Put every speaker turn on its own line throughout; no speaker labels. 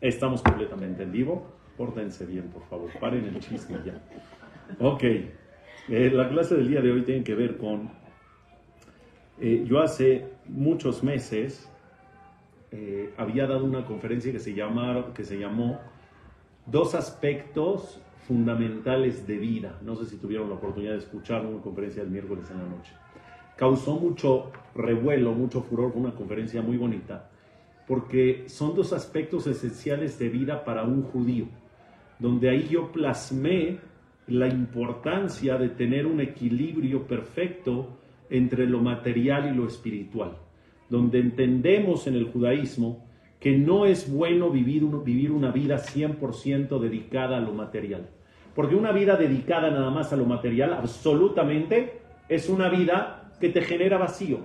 Estamos completamente en vivo. Pórtense bien, por favor. Paren el chisme ya. Ok. Eh, la clase del día de hoy tiene que ver con... Eh, yo hace muchos meses eh, había dado una conferencia que se, llama, que se llamó Dos aspectos fundamentales de vida. No sé si tuvieron la oportunidad de escuchar una conferencia del miércoles en la noche. Causó mucho revuelo, mucho furor, fue una conferencia muy bonita, porque son dos aspectos esenciales de vida para un judío, donde ahí yo plasmé la importancia de tener un equilibrio perfecto entre lo material y lo espiritual, donde entendemos en el judaísmo que no es bueno vivir, vivir una vida 100% dedicada a lo material. Porque una vida dedicada nada más a lo material, absolutamente, es una vida que te genera vacío.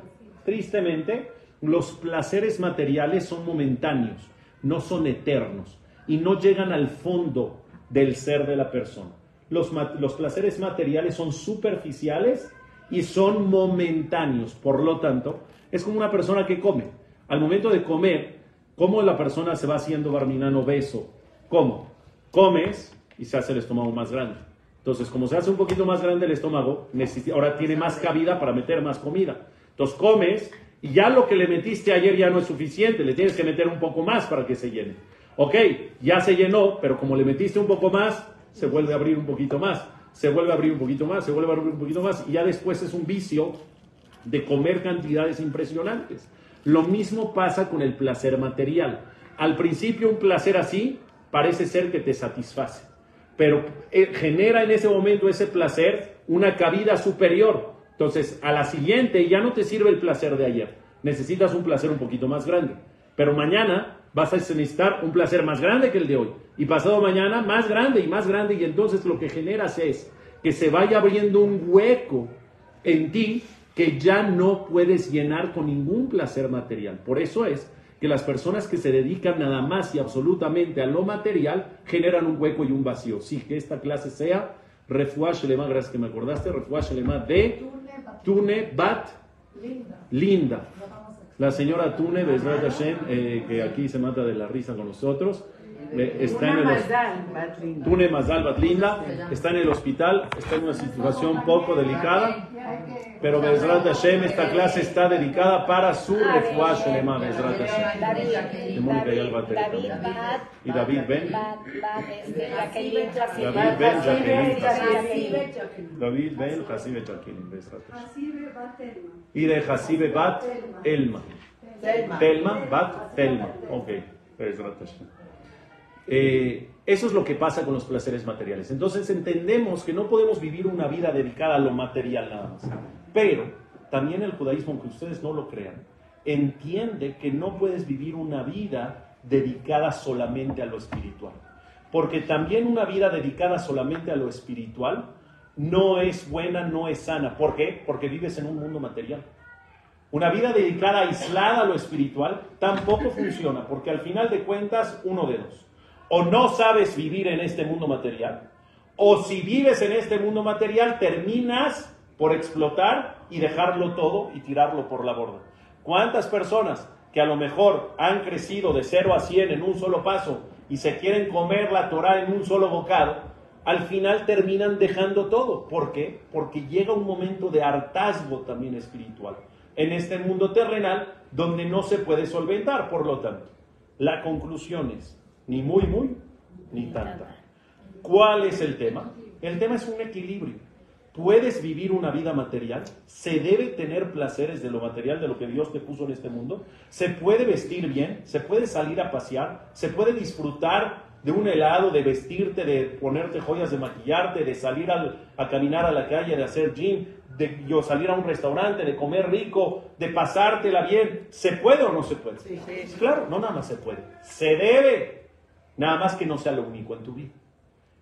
Tristemente, los placeres materiales son momentáneos, no son eternos y no llegan al fondo del ser de la persona. Los, placeres materiales son superficiales y son momentáneos. Por lo tanto, es como una persona que come. Al momento de comer, ¿cómo la persona se va haciendo barminano obeso? ¿Cómo? Comes y se hace el estómago más grande. Entonces, como se hace un poquito más grande el estómago, ahora tiene más cabida para meter más comida. Entonces comes y ya lo que le metiste ayer ya no es suficiente, le tienes que meter un poco más para que se llene. Ok, ya se llenó, pero como le metiste un poco más, se vuelve a abrir un poquito más, se vuelve a abrir un poquito más, se vuelve a abrir un poquito más y ya después es un vicio de comer cantidades impresionantes. Lo mismo pasa con el placer material. Al principio un placer así parece ser que te satisface pero eh, genera en ese momento ese placer una cabida superior. Entonces, a la siguiente ya no te sirve el placer de ayer, necesitas un placer un poquito más grande. Pero mañana vas a necesitar un placer más grande que el de hoy. Y pasado mañana más grande y más grande. Y entonces lo que generas es que se vaya abriendo un hueco en ti que ya no puedes llenar con ningún placer material. Por eso es que las personas que se dedican nada más y absolutamente a lo material generan un hueco y un vacío. Sí, que esta clase sea Refuash Lema, gracias que me acordaste, Refuash Lema de Tune Bat. Linda. La señora Tune, Bezrat Hashem, eh, que aquí se mata de la risa con nosotros está en el Tune Mazal Batlinda, está en el hospital, está en una situación poco delicada, pero Bezrat Hashem, esta clase está dedicada para su refuah Shelema, Bezrat Hashem. y David Ben. David Ben Jacqueline. David Ben Hasibe Jacqueline, Bezrat Y de Hasibe Bat Elma. Telma, Bat Telma. Ok, Bezrat Hashem. Eh, eso es lo que pasa con los placeres materiales. Entonces entendemos que no podemos vivir una vida dedicada a lo material nada más. Pero también el judaísmo, aunque ustedes no lo crean, entiende que no puedes vivir una vida dedicada solamente a lo espiritual. Porque también una vida dedicada solamente a lo espiritual no es buena, no es sana. ¿Por qué? Porque vives en un mundo material. Una vida dedicada, aislada a lo espiritual, tampoco funciona, porque al final de cuentas, uno de dos o no sabes vivir en este mundo material, o si vives en este mundo material, terminas por explotar y dejarlo todo y tirarlo por la borda. ¿Cuántas personas que a lo mejor han crecido de 0 a 100 en un solo paso y se quieren comer la Torah en un solo bocado, al final terminan dejando todo? ¿Por qué? Porque llega un momento de hartazgo también espiritual en este mundo terrenal donde no se puede solventar. Por lo tanto, la conclusión es, ni muy, muy, ni tanta. ¿Cuál es el tema? El tema es un equilibrio. ¿Puedes vivir una vida material? ¿Se debe tener placeres de lo material, de lo que Dios te puso en este mundo? ¿Se puede vestir bien? ¿Se puede salir a pasear? ¿Se puede disfrutar de un helado, de vestirte, de ponerte joyas, de maquillarte, de salir a caminar a la calle, de hacer gym, de yo salir a un restaurante, de comer rico, de pasártela bien? ¿Se puede o no se puede? Sí, Claro, no nada más se puede. Se debe. Nada más que no sea lo único en tu vida.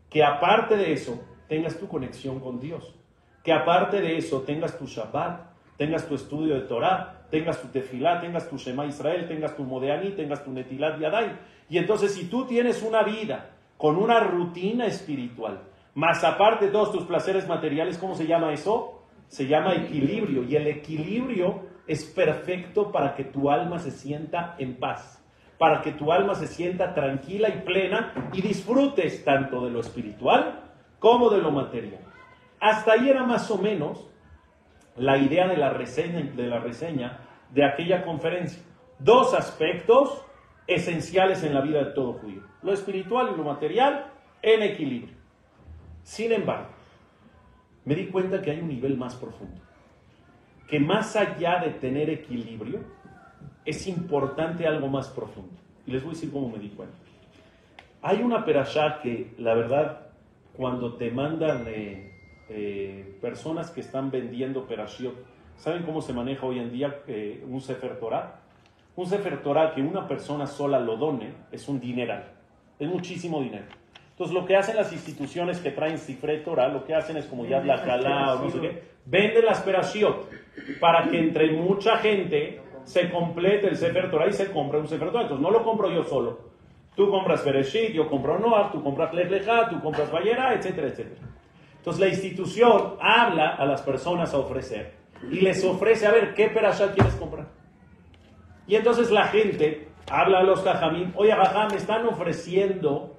Que aparte de eso, tengas tu conexión con Dios. Que aparte de eso, tengas tu Shabbat, tengas tu estudio de Torah, tengas tu Tefilá, tengas tu Shema Israel, tengas tu Modeani, tengas tu Netilat Yadai. Y entonces, si tú tienes una vida con una rutina espiritual, más aparte de todos tus placeres materiales, ¿cómo se llama eso? Se llama equilibrio. Y el equilibrio es perfecto para que tu alma se sienta en paz para que tu alma se sienta tranquila y plena y disfrutes tanto de lo espiritual como de lo material. Hasta ahí era más o menos la idea de la reseña de, la reseña de aquella conferencia. Dos aspectos esenciales en la vida de todo judío, lo espiritual y lo material en equilibrio. Sin embargo, me di cuenta que hay un nivel más profundo, que más allá de tener equilibrio, es importante algo más profundo. Y les voy a decir cómo me di cuenta. Hay una perashá que, la verdad, cuando te mandan eh, eh, personas que están vendiendo perashiot, ¿saben cómo se maneja hoy en día eh, un Sefer Torah? Un Sefer Torah que una persona sola lo done es un dineral, es muchísimo dinero. Entonces lo que hacen las instituciones que traen Cifre Torah, lo que hacen es como ya la Calá o no sé qué, venden las perashiot para que entre mucha gente se complete el Sefer Torah y se compre un Sefer Torah. Entonces no lo compro yo solo. Tú compras Bereshit, yo compro Noah, tú compras Lech tú compras Bayera, etcétera, etcétera. Entonces la institución habla a las personas a ofrecer y les ofrece a ver qué perashat quieres comprar. Y entonces la gente habla a los jajamim, oye jajam, me están ofreciendo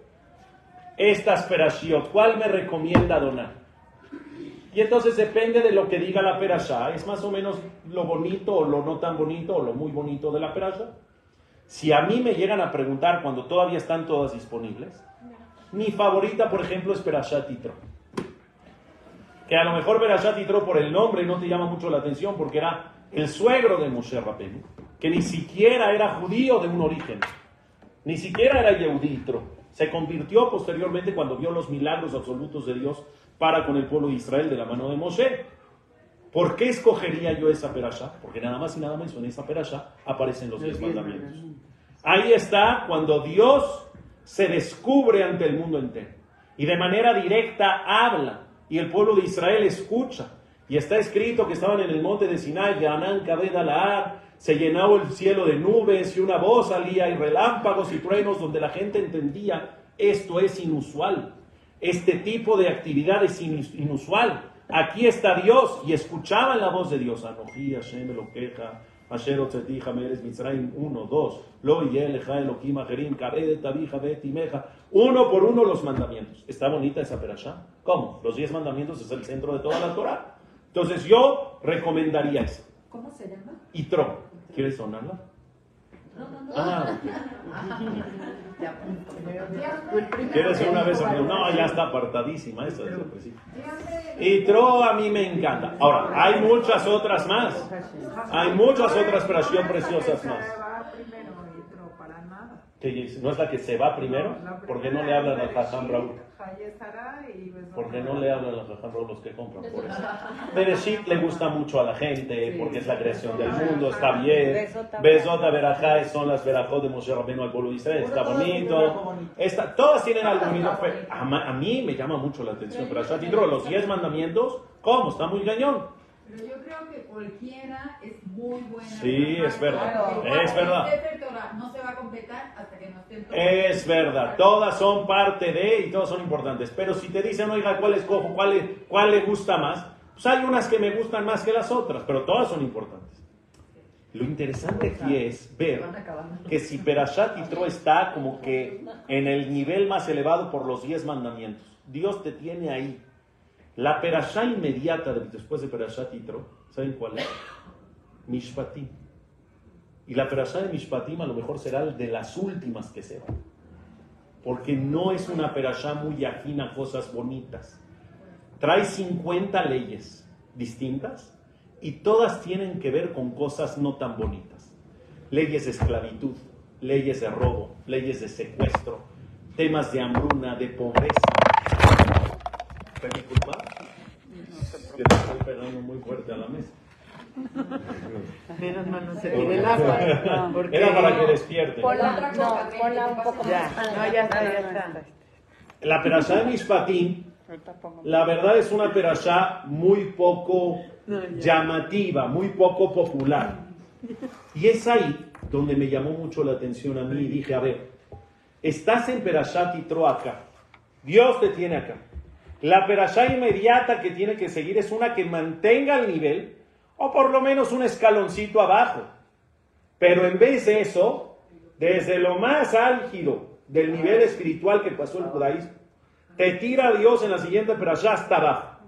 estas perashiot, ¿cuál me recomienda donar? Y entonces depende de lo que diga la perashá, es más o menos lo bonito o lo no tan bonito o lo muy bonito de la perashá. Si a mí me llegan a preguntar cuando todavía están todas disponibles, mi favorita, por ejemplo, es Perashat Titro. Que a lo mejor Perashat Titro por el nombre no te llama mucho la atención porque era el suegro de Moshe Rabbeinu, que ni siquiera era judío de un origen, ni siquiera era Yehuditro. Se convirtió posteriormente cuando vio los milagros absolutos de Dios para con el pueblo de Israel de la mano de Moshe. ¿Por qué escogería yo esa perasha? Porque nada más y nada menos en esa perasha aparecen los diez mandamientos. Ahí está cuando Dios se descubre ante el mundo entero y de manera directa habla y el pueblo de Israel escucha. Y está escrito que estaban en el monte de Sinai, Yanán Kabed se llenaba el cielo de nubes y una voz salía y relámpagos y truenos donde la gente entendía esto es inusual. Este tipo de actividad es inusual. Aquí está Dios y escuchaban la voz de Dios. Anoji, Hashem, lo queja. Asher Otzetija, Meres, Mitzrayim, uno, dos. Lo Yeleja, Elohim, Ajerim, Kabede, Tabija, Betimeja. Uno por uno los mandamientos. ¿Está bonita esa perashá? ¿Cómo? Los diez mandamientos es el centro de toda la Torah. Entonces yo recomendaría eso.
¿Cómo se llama?
Itro. ¿Quieres sonarla?
No, no, no.
Ah, ¿Quieres una vez? No, ya está apartadísima esa principio. Y Tro a mí me encanta. Ahora, hay muchas otras más. Hay muchas otras presión preciosas más. ¿No es la que se va primero? ¿Por qué no le hablan a Hassan Raúl? ¿Por qué no le hablan a Hassan Raúl los que compran por eso? Bereshit le gusta mucho a la gente porque es la creación del mundo, está bien. Besota Berajá son las Berajot de Moshe Rabbeinu al pueblo de Israel, está bonito. Está, todas tienen algo bonito. A, mí me llama mucho la atención. Pero los diez mandamientos, ¿cómo? Está muy cañón.
Pero yo creo que cualquiera es muy buena.
Sí, es verdad. Es verdad.
No se va a completar hasta que no estén
Es verdad. Todas son parte de y todas son importantes. Pero si te dicen, oiga, ¿cuál escojo? ¿Cuál, cuál le gusta más? Pues hay unas que me gustan más que las otras, pero todas son importantes. Lo interesante aquí es ver que si Perashat Tro está como que en el nivel más elevado por los diez mandamientos, Dios te tiene ahí la perashá inmediata después de Perashat Yitro, ¿saben cuál es? Mishpatim. Y la perashá de Mishpatim a lo mejor será de las últimas que se van. Porque no es una perashá muy ajina a cosas bonitas. Trae 50 leyes distintas y todas tienen que ver con cosas no tan bonitas. Leyes de esclavitud, leyes de robo, leyes de secuestro, temas de hambruna, de pobreza mi culpa? Que te estoy pegando muy fuerte a la mesa.
Menos mal no se tire el agua.
Era para que despierte.
Ponla, no, ponla un poco ya. más. No, ya está, ya está.
La perashá de Mishpatim, la verdad es una perashá muy poco llamativa, muy poco popular. Y es ahí donde me llamó mucho la atención a mí y dije, a ver, estás en Perashat y Troaca, Dios te tiene acá. La perashá inmediata que tiene que seguir es una que mantenga el nivel, o por lo menos un escaloncito abajo. Pero en vez de eso, desde lo más álgido del nivel espiritual que pasó el judaísmo, te tira Dios en la siguiente pero allá hasta abajo.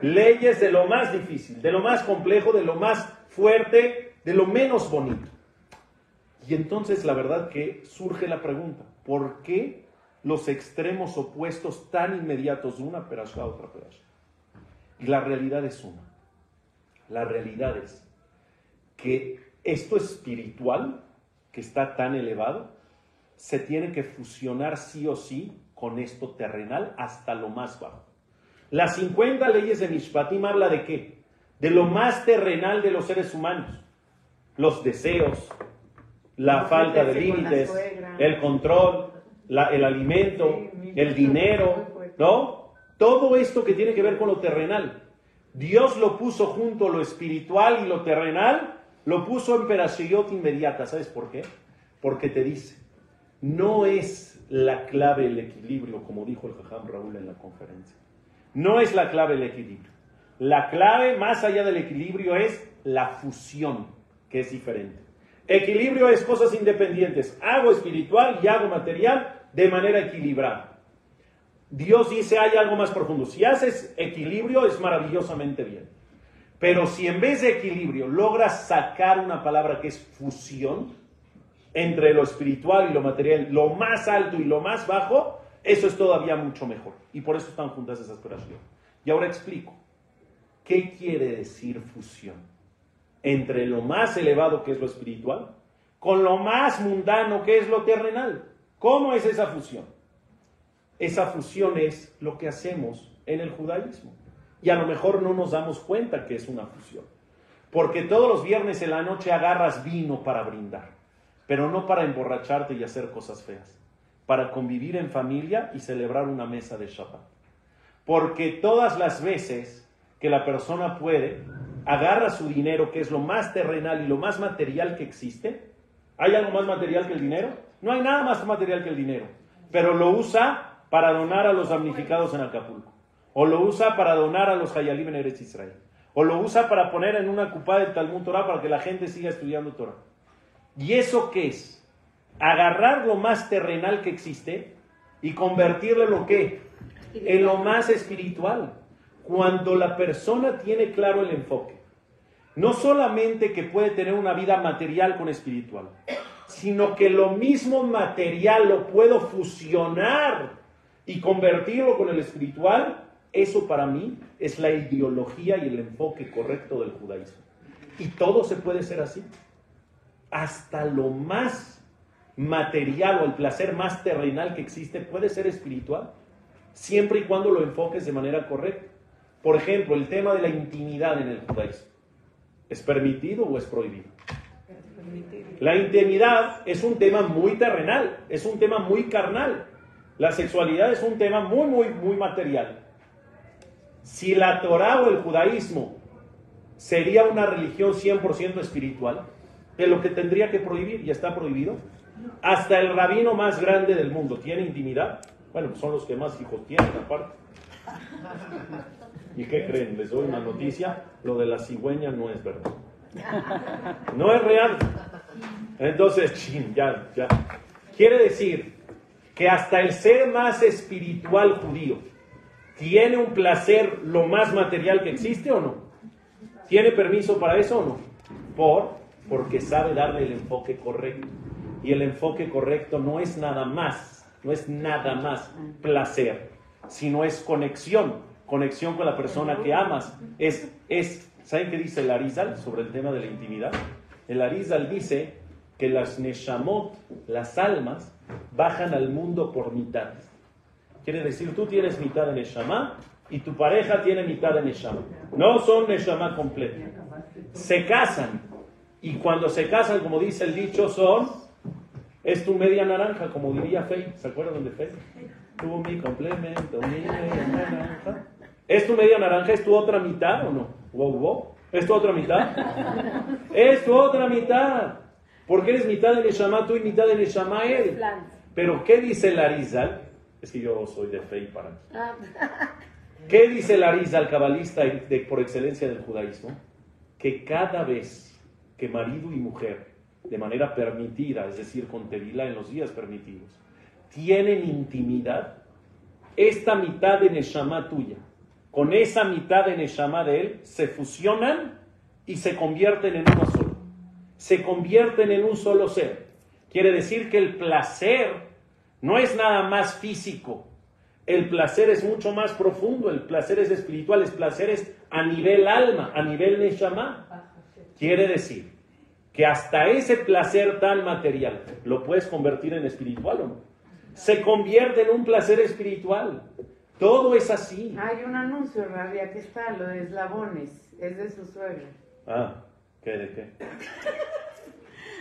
Leyes de lo más difícil, de lo más complejo, de lo más fuerte, de lo menos bonito. Y entonces la verdad que surge la pregunta, ¿por qué los extremos opuestos tan inmediatos de una perashá a otra perashá? Y la realidad es una. La realidad es que esto espiritual, que está tan elevado, se tiene que fusionar sí o sí con esto terrenal hasta lo más bajo. Las 50 leyes de Mishpatim habla de qué? De lo más terrenal de los seres humanos. Los deseos, la falta de límites, el control, el alimento, el dinero, ¿no? Todo esto que tiene que ver con lo terrenal. Dios lo puso junto lo espiritual y lo terrenal, lo puso en perashiyot inmediata. ¿Sabes por qué? Porque te dice, no es la clave el equilibrio, como dijo el Jajam Raúl en la conferencia. No es la clave el equilibrio. La clave, más allá del equilibrio, es la fusión, que es diferente. Equilibrio es cosas independientes. Hago espiritual y hago material de manera equilibrada. Dios dice hay algo más profundo. Si haces equilibrio es maravillosamente bien. Pero si en vez de equilibrio logras sacar una palabra que es fusión entre lo espiritual y lo material, lo más alto y lo más bajo, eso es todavía mucho mejor. Y por eso están juntas esas operaciones. Y ahora explico. ¿Qué quiere decir fusión? Entre lo más elevado que es lo espiritual con lo más mundano que es lo terrenal. ¿Cómo es esa fusión? Esa fusión es lo que hacemos en el judaísmo. Y a lo mejor no nos damos cuenta que es una fusión. Porque todos los viernes en la noche agarras vino para brindar, pero no para emborracharte y hacer cosas feas para convivir en familia y celebrar una mesa de Shabbat. Porque todas las veces que la persona puede, agarra su dinero, que es lo más terrenal y lo más material que existe. ¿Hay algo más material que el dinero? No hay nada más material que el dinero. Pero lo usa para donar a los damnificados en Acapulco. O lo usa para donar a los Hayalim en Eretz Israel. O lo usa para poner en una cupada del Talmud Torah para que la gente siga estudiando Torah. ¿Y eso qué es? agarrar lo más terrenal que existe y convertirlo en lo que? En lo más espiritual. Cuando la persona tiene claro el enfoque. No solamente que puede tener una vida material con espiritual, sino que lo mismo material lo puedo fusionar y convertirlo con el espiritual, eso para mí es la ideología y el enfoque correcto del judaísmo. Y todo se puede ser así. Hasta lo más material o el placer más terrenal que existe puede ser espiritual, siempre y cuando lo enfoques de manera correcta. Por ejemplo, el tema de la intimidad en el judaísmo. ¿Es permitido o es prohibido? La intimidad es un tema muy terrenal, es un tema muy carnal. La sexualidad es un tema muy, muy, muy material. Si la Torah o el judaísmo sería una religión 100% espiritual, de lo que tendría que prohibir y está prohibido, hasta el rabino más grande del mundo tiene intimidad. Bueno, son los que más hijos tienen aparte. ¿Y qué creen? Les doy una noticia. Lo de la cigüeña no es verdad. No es real. Entonces, ya, ya. Quiere decir que hasta el ser más espiritual judío tiene un placer lo más material que existe o no. ¿Tiene permiso para eso o no? Por, porque sabe darle el enfoque correcto. Y el enfoque correcto no es nada más, no es nada más placer, sino es conexión, conexión con la persona que amas. Es, es, ¿saben qué dice el Arizal sobre el tema de la intimidad? El Arizal dice que las Neshamot, las almas, bajan al mundo por mitad. Quiere decir, tú tienes mitad de Neshama y tu pareja tiene mitad de Neshama. No son Neshama completo. Se casan y cuando se casan, como dice el dicho, son es tu media naranja, como diría Fey. ¿Se acuerdan de Fey? Tú mi complemento, mi media naranja. ¿Es tu media naranja? ¿Es tu otra mitad o no? Wow, wow. ¿Es tu otra mitad? es tu otra mitad. Porque eres mitad de Neshama tú y mitad de Neshama él. Pero ¿qué dice Larizal? Es que yo soy de Fey para ah. ¿Qué dice Larizal, cabalista de, por excelencia del judaísmo? Que cada vez que marido y mujer de manera permitida, es decir, con tevila en los días permitidos, tienen intimidad, esta mitad de Neshama tuya, con esa mitad de Neshama de él, se fusionan y se convierten en uno solo. Se convierten en un solo ser. Quiere decir que el placer no es nada más físico. El placer es mucho más profundo, el placer es espiritual, el placer es a nivel alma, a nivel Neshama. Quiere decir que hasta ese placer tan material lo puedes convertir en espiritual o no. Se convierte en un placer espiritual. Todo es así.
Hay un anuncio, Rabia, que está, lo de eslabones, es de su suegra.
Ah, ¿qué de qué?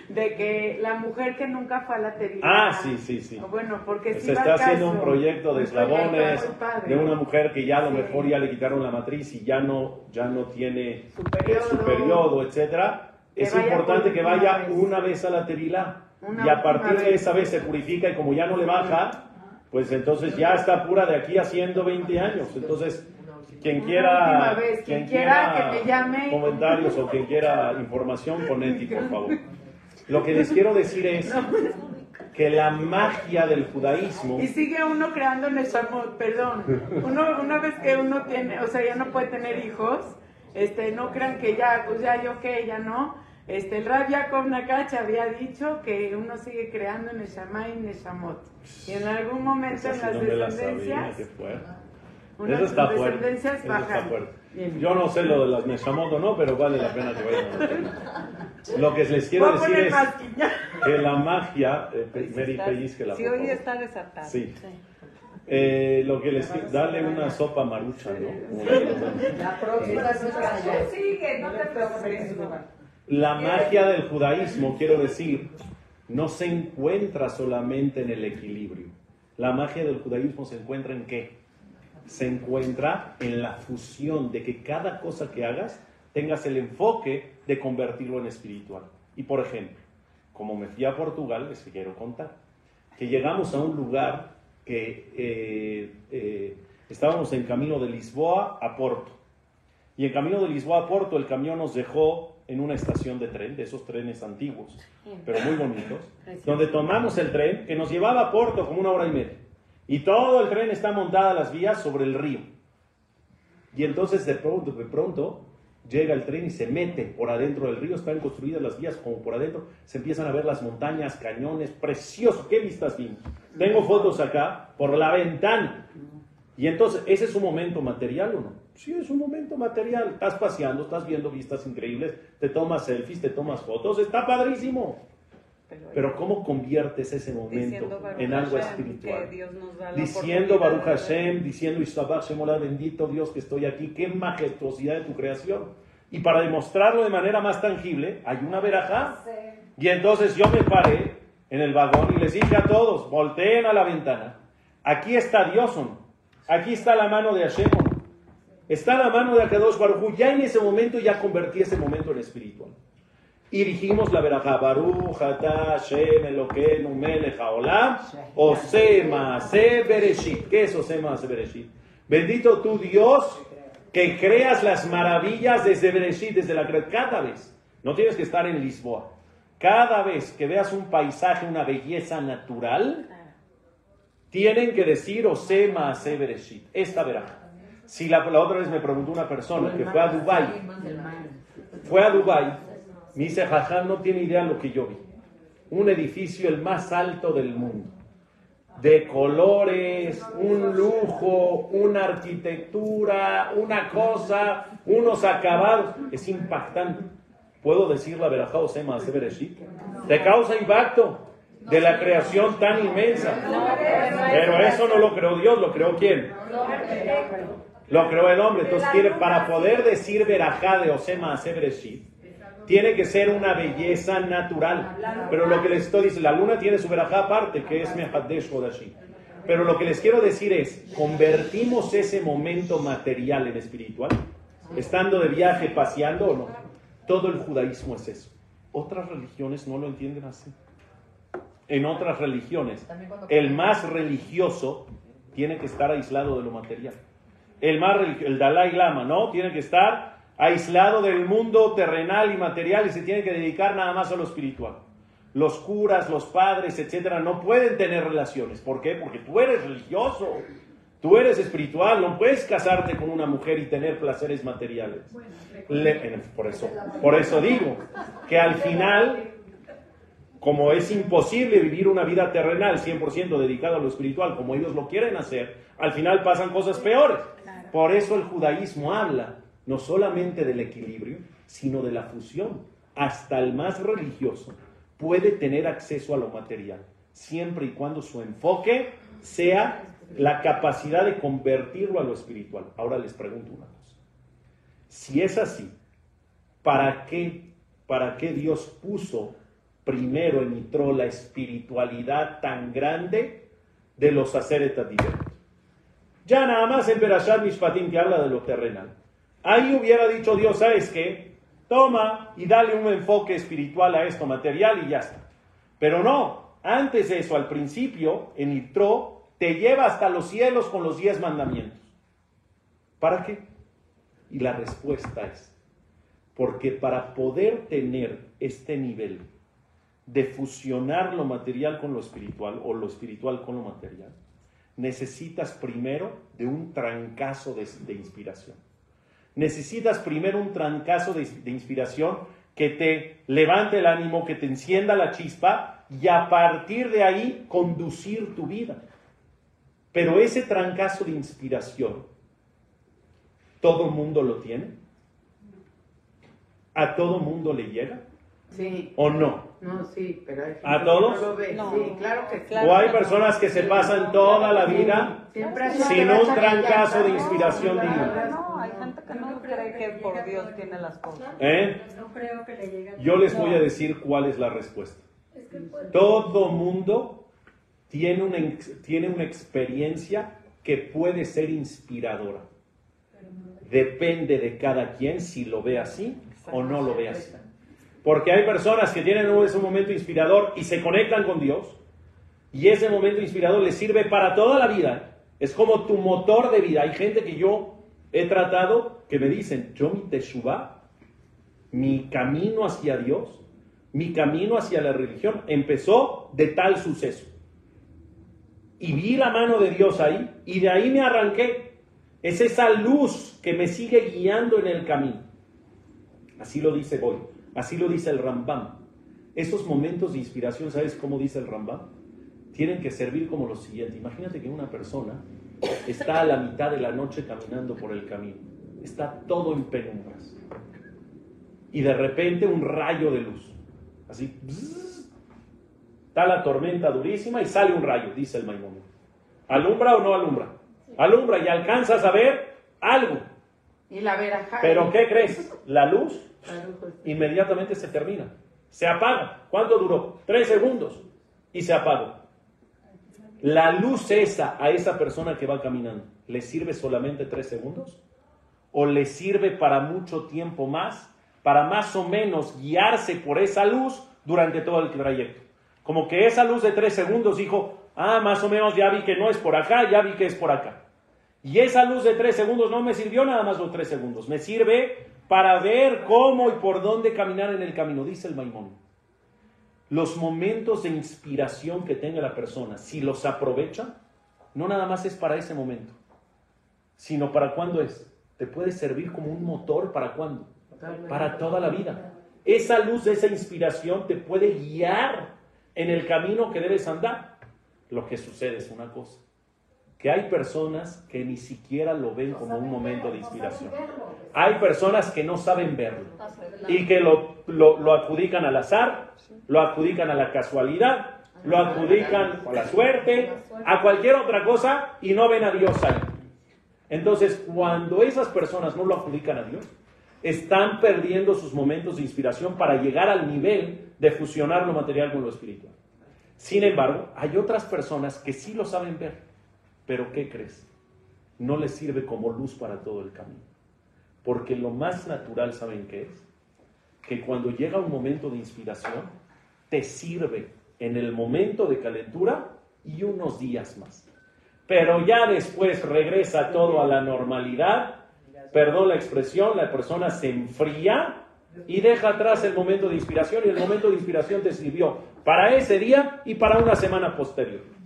De que la mujer que nunca fue a la teoría.
Ah, sí, sí, sí.
Bueno, porque
Se
si
está haciendo
caso,
un proyecto de eslabones de una mujer que ya a lo
Sí.
mejor ya le quitaron la matriz y ya no, ya no tiene
Su
eh,
periodo.
su periodo, etcétera.
Que
Es importante
por
que vaya
vez.
una vez a la tevilá
Una
y a partir de esa vez se purifica y como ya no le baja, pues entonces ya está pura de aquí a 120 años. Entonces, quien quiera,
vez, quien quiera que me llame.
comentarios o quien quiera información Eti, por favor. Lo que les quiero decir es que la magia del judaísmo
Y sigue uno creando Neshamot, perdón. Uno, una vez que uno tiene, o sea, ya no puede tener hijos, este, no crean que ya, pues ya yo que ya no. Este, el Rab Yaakov Nakach había dicho que uno sigue creando Neshama y Neshamot. Y en algún momento en
sí
las
no me la sabía,
descendencias,
qué fuerte.
unas
Eso está fuerte. Eso está fuerte. Yo no sé lo de las Neshamot o no, pero vale la pena que vayan a ver. Lo que les quiero decir es
masquilla.
que la magia, eh, Mary pellizquela,
Sí,
por
hoy
favor.
está desatado.
Sí. Eh, lo que les quiero, darle una sopa marucha, ¿no?
La próxima sigue, no te preocupes.
La magia del judaísmo, quiero decir, no se encuentra solamente en el equilibrio. La magia del judaísmo se encuentra en qué? Se encuentra en la fusión de que cada cosa que hagas tengas el enfoque de convertirlo en espiritual. Y por ejemplo, como me fui a Portugal, les quiero contar, que llegamos a un lugar que eh, eh, estábamos en camino de Lisboa a Porto. Y en camino de Lisboa a Porto, el camión nos dejó en una estación de tren, de esos trenes antiguos, pero muy bonitos, donde tomamos el tren que nos llevaba a Porto como una hora y media. Y todo el tren está montado a las vías sobre el río. Y entonces de pronto, de pronto llega el tren y se mete por adentro del río, están construidas las vías como por adentro, se empiezan a ver las montañas, cañones, precioso, qué vistas vimos. Tengo fotos acá por la ventana. Y entonces, ¿ese es un momento material o no? Sí, es un momento material. Estás paseando, estás viendo vistas increíbles, te tomas selfies, te tomas fotos, está padrísimo. Pero ¿cómo conviertes ese momento en algo
Hashem,
espiritual?
que Dios nos da la
Diciendo Baruch Hashem, diciendo Isabach Shemolah, bendito Dios que estoy aquí, qué majestuosidad de tu creación. Y para demostrarlo de manera más tangible, hay una verajá. Y entonces yo me paré en el vagón y les dije a todos, volteen a la ventana. Aquí está Dios, ¿o no? Aquí está la mano de Hashem. Está la mano de Akadosh Baruj. Ya en ese momento ya convertí ese momento en espiritual. Y dijimos la verajá, Baruch Ata Hashem Elokeinu Melech Haolam, Osema Se Bereshit. ¿Qué es Osema Se Bereshit? Bendito tú Dios que creas las maravillas desde Bereshit, desde la cre- cada vez. No tienes que estar en Lisboa. Cada vez que veas un paisaje, una belleza natural, tienen que decir Osema Se Bereshit. Esta verajá. Si la, otra vez me preguntó una persona que fue a Dubái, fue a Dubái, me dice, Jajam no tiene idea de lo que yo vi. Un edificio el más alto del mundo. De colores, un lujo, una arquitectura, una cosa, unos acabados. Es impactante. ¿Puedo decir la verajá o sema Bereshit? Te causa impacto de la creación tan inmensa. Pero eso no lo creó Dios, lo creó quién? Lo creó el hombre. Entonces, para poder decir verajá de Osema Bereshit, tiene que ser una belleza natural. Pero lo que les estoy diciendo, la luna tiene su verajá aparte, que es Mehadesh Hodashim. Pero lo que les quiero decir es, ¿convertimos ese momento material en espiritual? Estando de viaje, paseando o no. Todo el judaísmo es eso. Otras religiones no lo entienden así. En otras religiones, el más religioso tiene que estar aislado de lo material. El más religi- el Dalai Lama, ¿no? Tiene que estar aislado del mundo terrenal y material y se tiene que dedicar nada más a lo espiritual. los curas, los padres, etcétera, no pueden tener relaciones. ¿Por qué? Porque tú eres religioso, tú eres espiritual, no puedes casarte con una mujer y tener placeres materiales. por, eso, por eso digo que al final, como es imposible vivir una vida terrenal 100% dedicada a lo espiritual como ellos lo quieren hacer, al final pasan cosas peores. Por eso el judaísmo habla no solamente del equilibrio, sino de la fusión. Hasta el más religioso puede tener acceso a lo material, siempre y cuando su enfoque sea la capacidad de convertirlo a lo espiritual. Ahora les pregunto una cosa. Si es así, ¿para qué, para qué Dios puso primero en Mitro la espiritualidad tan grande de los sacerdotes directos? Ya nada más en Perashat Mishpatim que habla de lo terrenal. Ahí hubiera dicho Dios, ¿sabes qué? toma y dale un enfoque espiritual a esto material y ya está. Pero no, antes de eso, al principio, en Itro, te lleva hasta los cielos con los diez mandamientos. ¿Para qué? Y la respuesta es, porque para poder tener este nivel de fusionar lo material con lo espiritual o lo espiritual con lo material, necesitas primero de un trancazo de, de inspiración necesitas primero un trancazo de, inspiración que te levante el ánimo, que te encienda la chispa y a partir de ahí conducir tu vida. Pero ese trancazo de inspiración, ¿todo mundo lo tiene? ¿A todo mundo le llega?
Sí.
¿O no?
No, sí, pero hay
¿A todos?
No Sí, claro que claro.
O hay personas que se pasan toda la vida sin un trancazo de inspiración
divina. No, hay gente que no cree que por Dios tiene las cosas.
¿Eh?
No creo que le llegue.
Yo les voy a decir cuál es la respuesta. Todo mundo tiene una, tiene una experiencia que puede ser inspiradora. Depende de cada quien si lo ve así o no lo ve así. Porque hay personas que tienen ese momento inspirador y se conectan con Dios. Y ese momento inspirador les sirve para toda la vida. Es como tu motor de vida. Hay gente que yo he tratado que me dicen, yo mi teshuva, mi camino hacia Dios, mi camino hacia la religión, empezó de tal suceso. Y vi la mano de Dios ahí y de ahí me arranqué. Es esa luz que me sigue guiando en el camino. Así lo dice hoy. Así lo dice el Rambam. Esos momentos de inspiración, ¿sabes cómo dice el Rambam? Tienen que servir como lo siguiente. Imagínate que una persona está a la mitad de la noche caminando por el camino. Está todo en penumbras. Y de repente un rayo de luz. Así. está la tormenta durísima y sale un rayo, dice el Maimón. ¿Alumbra o no alumbra? Alumbra y alcanzas a ver algo.
Y la
Pero ¿qué crees? La luz inmediatamente se termina. Se apaga. ¿Cuánto duró? Tres segundos. Y se apagó. La luz esa a esa persona que va caminando, ¿le sirve solamente tres segundos? ¿O le sirve para mucho tiempo más? Para más o menos guiarse por esa luz durante todo el trayecto. Como que esa luz de tres segundos dijo, ah, más o menos ya vi que no es por acá, ya vi que es por acá. Y esa luz de tres segundos no me sirvió nada más los tres segundos, me sirve para ver cómo y por dónde caminar en el camino, dice el Maimón. Los momentos de inspiración que tenga la persona, si los aprovecha, no nada más es para ese momento, sino para cuándo es. Te puede servir como un motor para cuándo? Para toda la vida. Esa luz, esa inspiración te puede guiar en el camino que debes andar. Lo que sucede es una cosa que hay personas que ni siquiera lo ven como un momento de inspiración. Hay personas que no saben verlo y que lo, lo, adjudican al azar, lo adjudican a la casualidad, lo adjudican a la suerte, a cualquier otra cosa y no ven a Dios ahí. Entonces, cuando esas personas no lo adjudican a Dios, están perdiendo sus momentos de inspiración para llegar al nivel de fusionar lo material con lo espiritual. Sin embargo, hay otras personas que sí lo saben ver pero ¿qué crees? No le sirve como luz para todo el camino. Porque lo más natural, ¿saben qué es? Que cuando llega un momento de inspiración, te sirve en el momento de calentura y unos días más. Pero ya después regresa todo a la normalidad, perdón la expresión, la persona se enfría y deja atrás el momento de inspiración y el momento de inspiración te sirvió para ese día y para una semana posterior.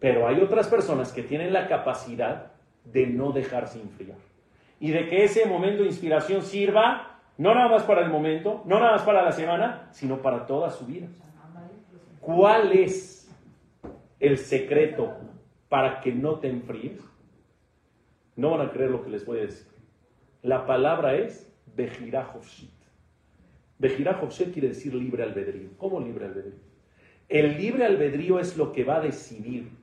Pero hay otras personas que tienen la capacidad de no dejarse enfriar y de que ese momento de inspiración sirva no nada más para el momento, no nada más para la semana, sino para toda su vida. ¿Cuál es el secreto para que no te enfríes? No van a creer lo que les voy a decir. La palabra es Bejirajovshit. Bejirajovshit quiere decir libre albedrío. ¿Cómo libre albedrío? El libre albedrío es lo que va a decidir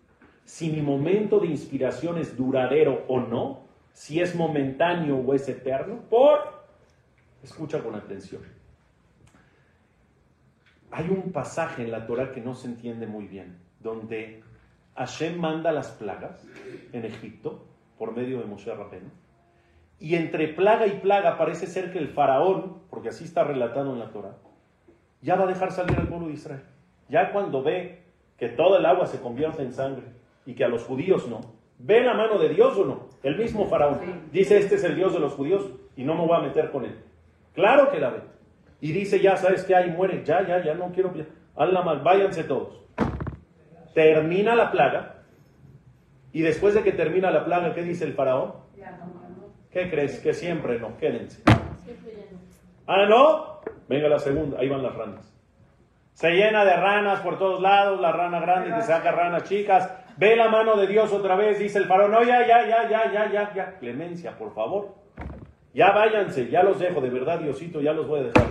si mi momento de inspiración es duradero o no, si es momentáneo o es eterno, por Escucha con atención. Hay un pasaje en la Torah que no se entiende muy bien, donde Hashem manda las plagas en Egipto por medio de Moshe Rabbeinu. Y entre plaga y plaga parece ser que el faraón, porque así está relatado en la Torah, ya va a dejar salir al pueblo de Israel. Ya cuando ve que todo el agua se convierte en sangre y que a los judíos no, ¿ve la mano de Dios o no? El mismo faraón dice, este es el Dios de los judíos y no me voy a meter con él. Claro que la ve. Y dice, ya sabes que hay, muere, ya, ya, ya no quiero. Hazla mal, váyanse todos. Termina la plaga. Y después de que termina la plaga, ¿qué dice el faraón? ¿Qué crees? Que siempre no, quédense. Ah, no. Venga la segunda, ahí van las ranas. Se llena de ranas por todos lados, la rana grande que saca ranas chicas. Ve la mano de Dios otra vez, dice el faraón. No, ya, ya, ya, ya, ya, ya, ya. Clemencia, por favor. Ya váyanse, ya los dejo, de verdad, Diosito, ya los voy a dejar.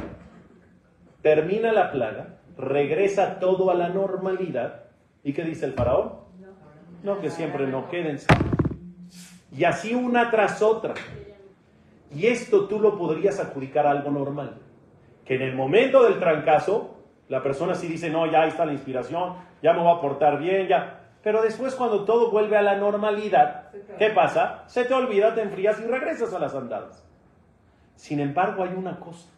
Termina la plaga, regresa todo a la normalidad. ¿Y qué dice el faraón? No, que siempre no, quédense. Y así una tras otra. Y esto tú lo podrías adjudicar a algo normal. Que en el momento del trancazo, la persona sí dice, no, ya está la inspiración, ya me voy a portar bien, ya. Pero después cuando todo vuelve a la normalidad, ¿qué pasa? Se te olvida, te enfrías y regresas a las andadas. Sin embargo, hay una cosa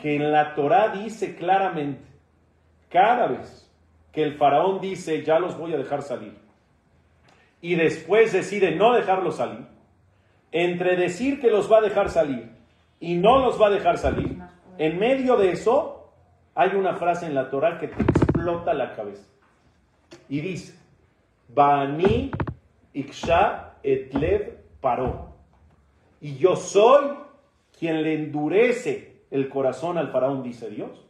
que en la Torah dice claramente, cada vez que el faraón dice, ya los voy a dejar salir, y después decide no dejarlos salir, entre decir que los va a dejar salir y no los va a dejar salir, en medio de eso hay una frase en la Torah que te explota la cabeza. Y dice, Bani Iksha Etlev Paró y yo soy quien le endurece el corazón al faraón, dice Dios.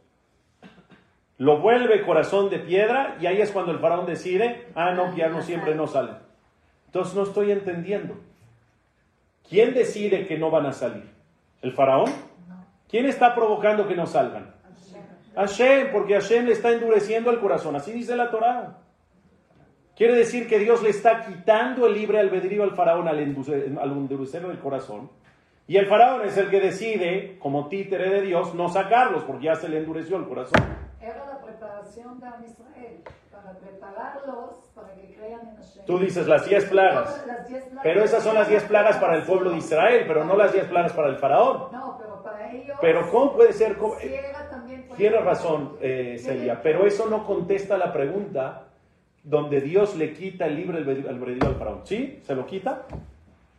Lo vuelve corazón de piedra y ahí es cuando el faraón decide, ah, no, ya no siempre no salen. Entonces no estoy entendiendo. ¿Quién decide que no van a salir? ¿El faraón? ¿Quién está provocando que no salgan? Hashem, porque Hashem le está endureciendo el corazón. Así dice la Torah. Quiere decir que Dios le está quitando el libre albedrío al faraón al, endurecer el corazón. Y el faraón es el que decide, como títere de Dios, no sacarlos porque ya se le endureció el corazón.
Era la preparación de Israel, para prepararlos para que crean en Hashem.
Tú dices las diez plagas. Pero esas son las diez plagas para el pueblo de Israel, pero no las diez plagas para el faraón.
No, pero para ellos.
Pero ¿cómo puede ser? Tienes razón, eh, Celia, pero eso no contesta la pregunta donde Dios le quita el libre albedrío al faraón. ¿Sí? ¿Se lo quita?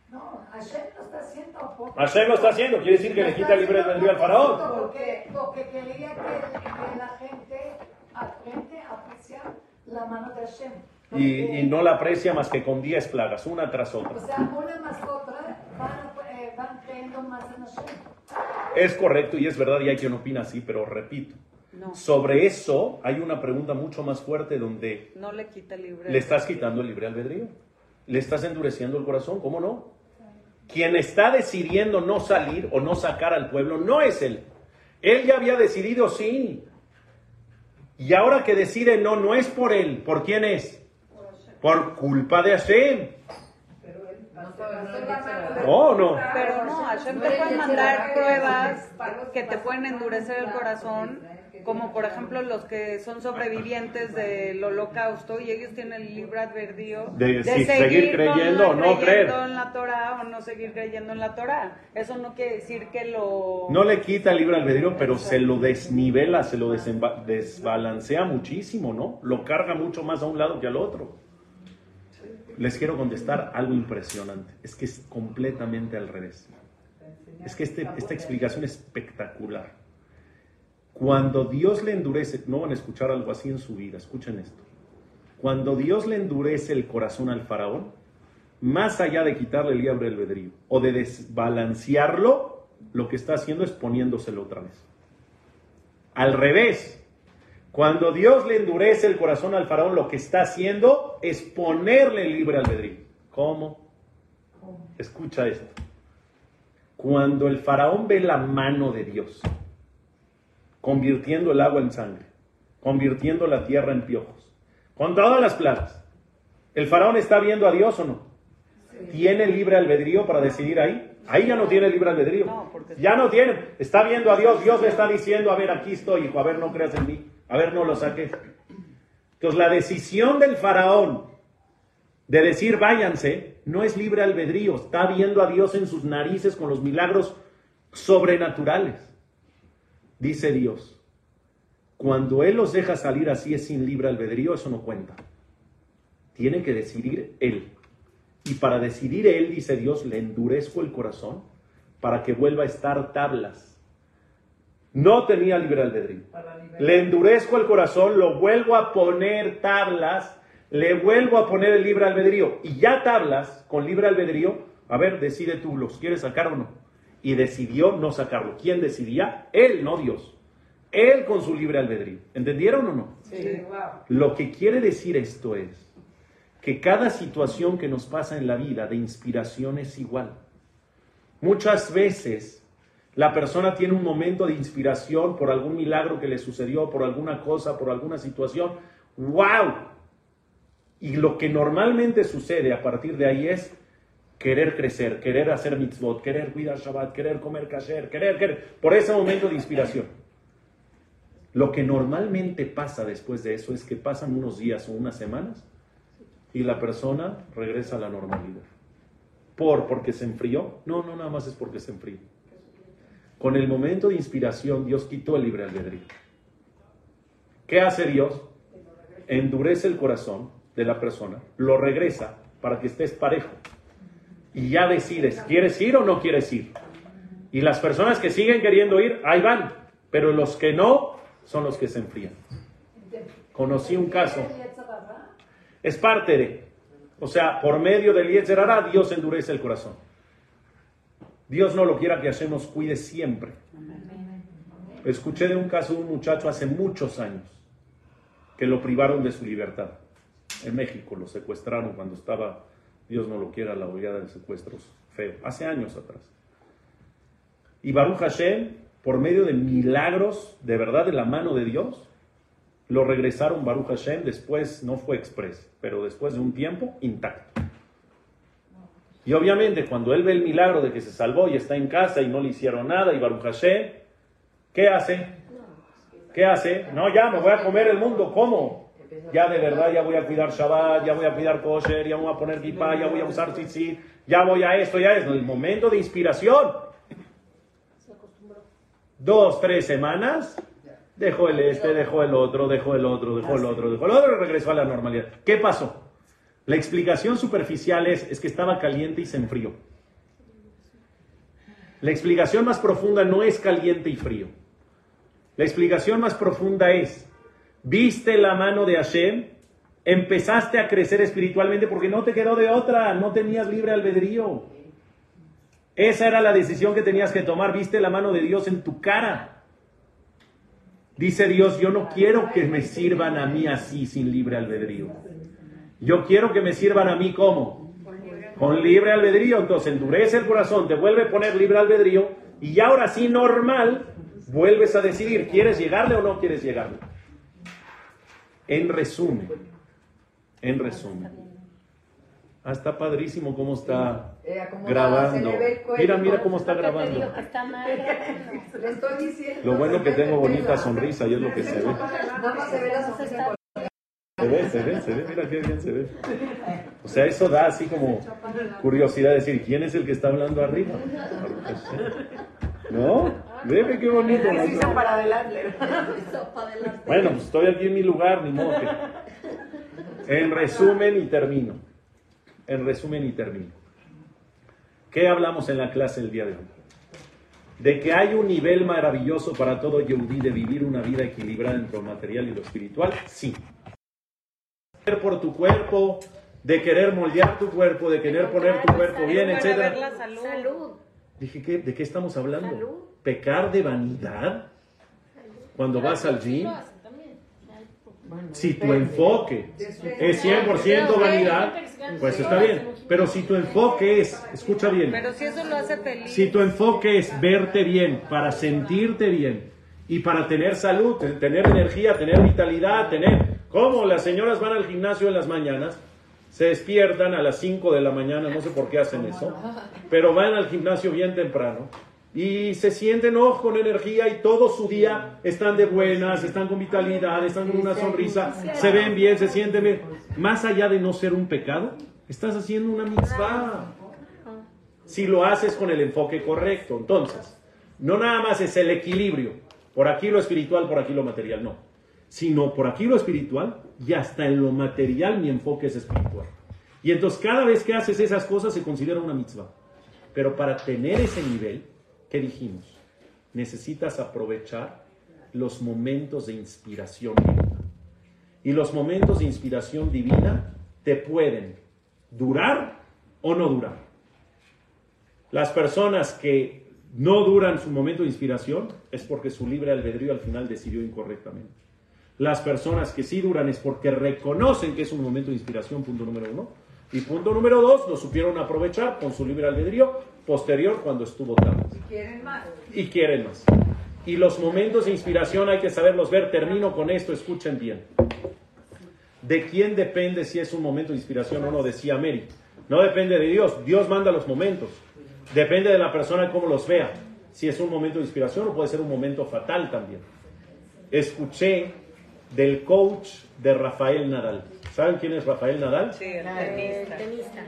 No, Hashem lo está haciendo.
Hashem lo está haciendo, quiere decir que le quita el libre albedrío al faraón.
Porque, porque quería que, la gente aprende a apreciar la mano de Hashem.
Y, y, no la aprecia más que con 10 plagas, una tras otra.
O sea, una más otra van, eh, van creyendo más en Hashem.
Es correcto y es verdad, y hay quien opina así, pero repito, sobre eso hay una pregunta mucho más fuerte donde
no le, quita libre
le estás quitando el libre albedrío. Le estás endureciendo el corazón, ¿cómo no? Quien está decidiendo no salir o no sacar al pueblo no es él. Él ya había decidido sí. Y ahora que decide no, no es por él. ¿Por quién es? Por culpa de Hashem. Oh, no.
Pero no, Hashem te puede mandar pruebas que te pueden endurecer el corazón como por ejemplo los que son sobrevivientes del holocausto y ellos tienen el libre advertido
de, seguir, creyendo o no creer
en la Torah o no seguir creyendo en la Torah. Eso no quiere decir que lo...
No le quita el libre albedrío, pero se lo desnivela, se lo desbalancea muchísimo, ¿no? Lo carga mucho más a un lado que al otro. Les quiero contestar algo impresionante. Es que es completamente al revés. Es que este, esta explicación es espectacular. Cuando Dios le endurece, no van a escuchar algo así en su vida, escuchen esto. Cuando Dios le endurece el corazón al faraón, más allá de quitarle el libre albedrío o de desbalancearlo, lo que está haciendo es poniéndoselo otra vez. Al revés, cuando Dios le endurece el corazón al faraón, lo que está haciendo es ponerle el libre albedrío. ¿Cómo? Escucha esto. Cuando el faraón ve la mano de Dios, convirtiendo el agua en sangre, convirtiendo la tierra en piojos, con todas las plagas, ¿el faraón está viendo a Dios o no? ¿Tiene libre albedrío para decidir ahí? Ahí ya no tiene libre albedrío. Ya no tiene. Está viendo a Dios. Dios le está diciendo, a ver, aquí estoy, hijo, a ver, no creas en mí. A ver, no lo saques. Entonces, la decisión del faraón de decir váyanse no es libre albedrío. Está viendo a Dios en sus narices con los milagros sobrenaturales. Dice Dios. Cuando Él los deja salir así es sin libre albedrío, eso no cuenta. Tiene que decidir Él. Y para decidir él, dice Dios, le endurezco el corazón para que vuelva a estar tablas. No tenía libre albedrío. Le endurezco el corazón, lo vuelvo a poner tablas, le vuelvo a poner el libre albedrío. Y ya tablas, con libre albedrío, a ver, decide tú, ¿los quieres sacar o no? Y decidió no sacarlo. ¿Quién decidía? Él, no Dios. Él con su libre albedrío. ¿Entendieron o no?
Sí.
Lo que quiere decir esto es, que cada situación que nos pasa en la vida de inspiración es igual. Muchas veces la persona tiene un momento de inspiración por algún milagro que le sucedió, por alguna cosa, por alguna situación. ¡Wow! Y lo que normalmente sucede a partir de ahí es querer crecer, querer hacer mitzvot, querer cuidar Shabbat, querer comer kasher, querer, querer, por ese momento de inspiración. Lo que normalmente pasa después de eso es que pasan unos días o unas semanas y la persona regresa a la normalidad. ¿Por? ¿Porque se enfrió? No, no, nada más es porque se enfrió. Con el momento de inspiración, Dios quitó el libre albedrío. ¿Qué hace Dios? Endurece el corazón de la persona, lo regresa para que estés parejo. Y ya decides, ¿quieres ir o no quieres ir? Y las personas que siguen queriendo ir, ahí van. Pero los que no, son los que se enfrían. Conocí un caso es parte de. O sea, por medio del Yetzerara, Dios endurece el corazón. Dios no lo quiera que Hashem nos cuide siempre. Escuché de un caso de un muchacho hace muchos años que lo privaron de su libertad. En México lo secuestraron cuando estaba, Dios no lo quiera, la oleada de secuestros feo. Hace años atrás. Y Baruch Hashem, por medio de milagros de verdad de la mano de Dios, lo regresaron Baruch Hashem, después no fue express, pero después de un tiempo intacto. Y obviamente cuando él ve el milagro de que se salvó y está en casa y no le hicieron nada y Baruch Hashem, ¿qué hace? ¿Qué hace? No, ya me voy a comer el mundo, ¿cómo? Ya de verdad, ya voy a cuidar Shabbat, ya voy a cuidar kosher, ya voy a poner kippah, ya voy a usar tzitzit, ya voy a esto, ya es el momento de inspiración. Dos, tres semanas, Dejó el este, dejó el otro, dejó el otro, dejó el otro, dejó el otro y regresó a la normalidad. ¿Qué pasó? La explicación superficial es, es que estaba caliente y se enfrió. La explicación más profunda no es caliente y frío. La explicación más profunda es, viste la mano de Hashem, empezaste a crecer espiritualmente porque no te quedó de otra, no tenías libre albedrío. Esa era la decisión que tenías que tomar, viste la mano de Dios en tu cara. Dice Dios, yo no quiero que me sirvan a mí así sin libre albedrío. Yo quiero que me sirvan a mí como con libre albedrío. Entonces endurece el corazón, te vuelve a poner libre albedrío y ahora sí normal vuelves a decidir, ¿quieres llegarle o no quieres llegarle? En resumen, en resumen. Ah, está padrísimo cómo está eh, grabando. Mira, mira cómo está grabando. Lo bueno que tengo bonita sonrisa y es lo que se ve. Se ve, se ve, se ve, mira qué bien se ve. O sea, eso da así como curiosidad de decir, ¿quién es el que está hablando arriba? ¿No? Ve qué bonito.
para adelante.
Bueno, pues estoy aquí en mi lugar, ni modo En resumen y termino. En resumen y termino. ¿Qué hablamos en la clase el día de hoy? de que hay un nivel maravilloso para todo Yehudi de vivir una vida equilibrada entre lo material y lo espiritual, sí. Por tu cuerpo, de querer moldear tu cuerpo, de querer poner tu cuerpo bien, etc.
Salud.
Dije, ¿qué, ¿de qué estamos hablando? ¿Pecar de vanidad? Cuando vas al gym. Si tu enfoque es 100% vanidad, pues está bien. Pero si tu enfoque es, escucha bien,
Pero si eso lo hace feliz.
si tu enfoque es verte bien, para sentirte bien y para tener salud, te- tener energía, tener vitalidad, tener... Como las señoras van al gimnasio en las mañanas, se despiertan a las 5 de la mañana, no sé por qué hacen eso, pero van al gimnasio bien temprano y se sienten oh, con energía y todo su día están de buenas, están con vitalidad, están con una sonrisa, se ven bien, se sienten bien. Más allá de no ser un pecado, estás haciendo una mitzvah. Si lo haces con el enfoque correcto. Entonces, no nada más es el equilibrio, por aquí lo espiritual, por aquí lo material, no, sino por aquí lo espiritual y hasta en lo material mi enfoque es espiritual. Y entonces cada vez que haces esas cosas se considera una mitzvah. Pero para tener ese nivel, ¿qué dijimos? Necesitas aprovechar los momentos de inspiración divina. Y los momentos de inspiración divina te pueden durar o no durar. Las personas que no duran su momento de inspiración es porque su libre albedrío al final decidió incorrectamente. Las personas que sí duran es porque reconocen que es un momento de inspiración, punto número uno. Y punto número dos, lo supieron aprovechar con su libre albedrío posterior cuando estuvo tarde.
¿Quieren más?
Y quieren más. Y los momentos de inspiración hay que saberlos ver. Termino con esto, escuchen bien. ¿De quién depende si es un momento de inspiración o no? Decía Mary. No depende de Dios. Dios manda los momentos. Depende de la persona cómo los vea. Si es un momento de inspiración o puede ser un momento fatal también. Escuché del coach de Rafael Nadal. ¿Saben quién es Rafael Nadal?
Sí, el tenista.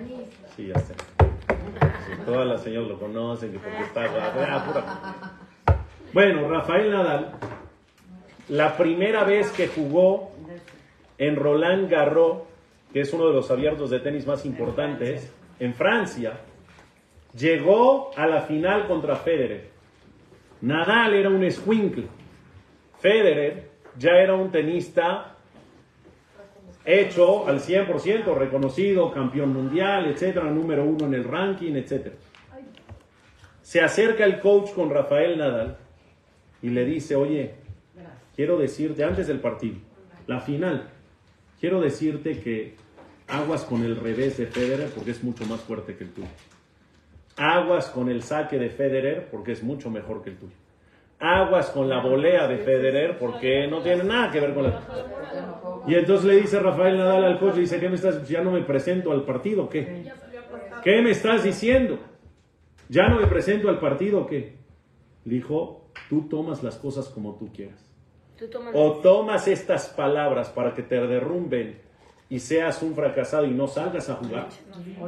Sí, ya sé. Sí, todas las señoras lo conocen, que porque está. Ah, pura- Bueno, Rafael Nadal, la primera vez que jugó en Roland Garros, que es uno de los abiertos de tenis más importantes, en Francia, llegó a la final contra Federer. Nadal era un escuincle. Federer ya era un tenista hecho al 100%, reconocido, campeón mundial, etcétera, número uno en el ranking, etcétera. Se acerca el coach con Rafael Nadal y le dice, oye, quiero decirte, antes del partido, la final, quiero decirte que aguas con el revés de Federer porque es mucho más fuerte que el tuyo. Aguas con el saque de Federer porque es mucho mejor que el tuyo. Aguas con la volea de Federer porque no tiene nada que ver con la... Y entonces le dice Rafael Nadal al coach, dice, ¿qué me estás, ya no me presento al partido, ¿qué? ¿Qué me estás diciendo? ¿Ya no me presento al partido qué? Le dijo, tú tomas las cosas como tú quieras.
Tú tomas
O tomas estas palabras para que te derrumben y seas un fracasado y no salgas a jugar.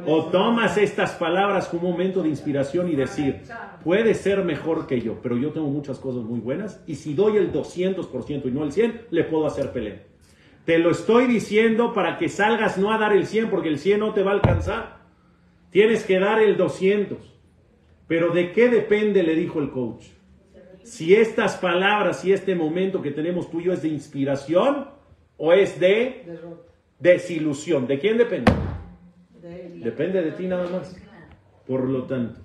O tomas estas palabras como un momento de inspiración y decir, puede ser mejor que yo, pero yo tengo muchas cosas muy buenas y si doy el 200% y no el 100%, le puedo hacer pelea. Te lo estoy diciendo para que salgas no a dar el 100 porque el 100 no te va a alcanzar. Tienes que dar el 200. Pero ¿de qué depende? Le dijo el coach. Si estas palabras y este momento que tenemos tuyo es de inspiración o es de desilusión. ¿De quién depende? Depende de ti nada más. Por lo tanto,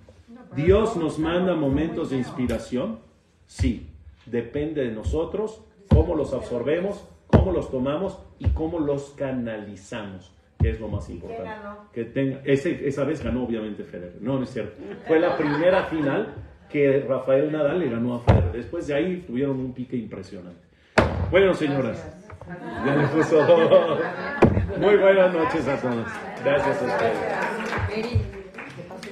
Dios nos manda momentos de inspiración. Sí, depende de nosotros cómo los absorbemos, cómo los tomamos y cómo los canalizamos, que es lo más importante. Que tenga, ese- esa vez ganó obviamente Federer. No, no es cierto. Fue la primera final que Rafael Nadal le ganó a Federer. Después de ahí tuvieron un pique impresionante. Bueno, señoras. Ya le puso. Muy buenas noches a todos. Gracias a ustedes.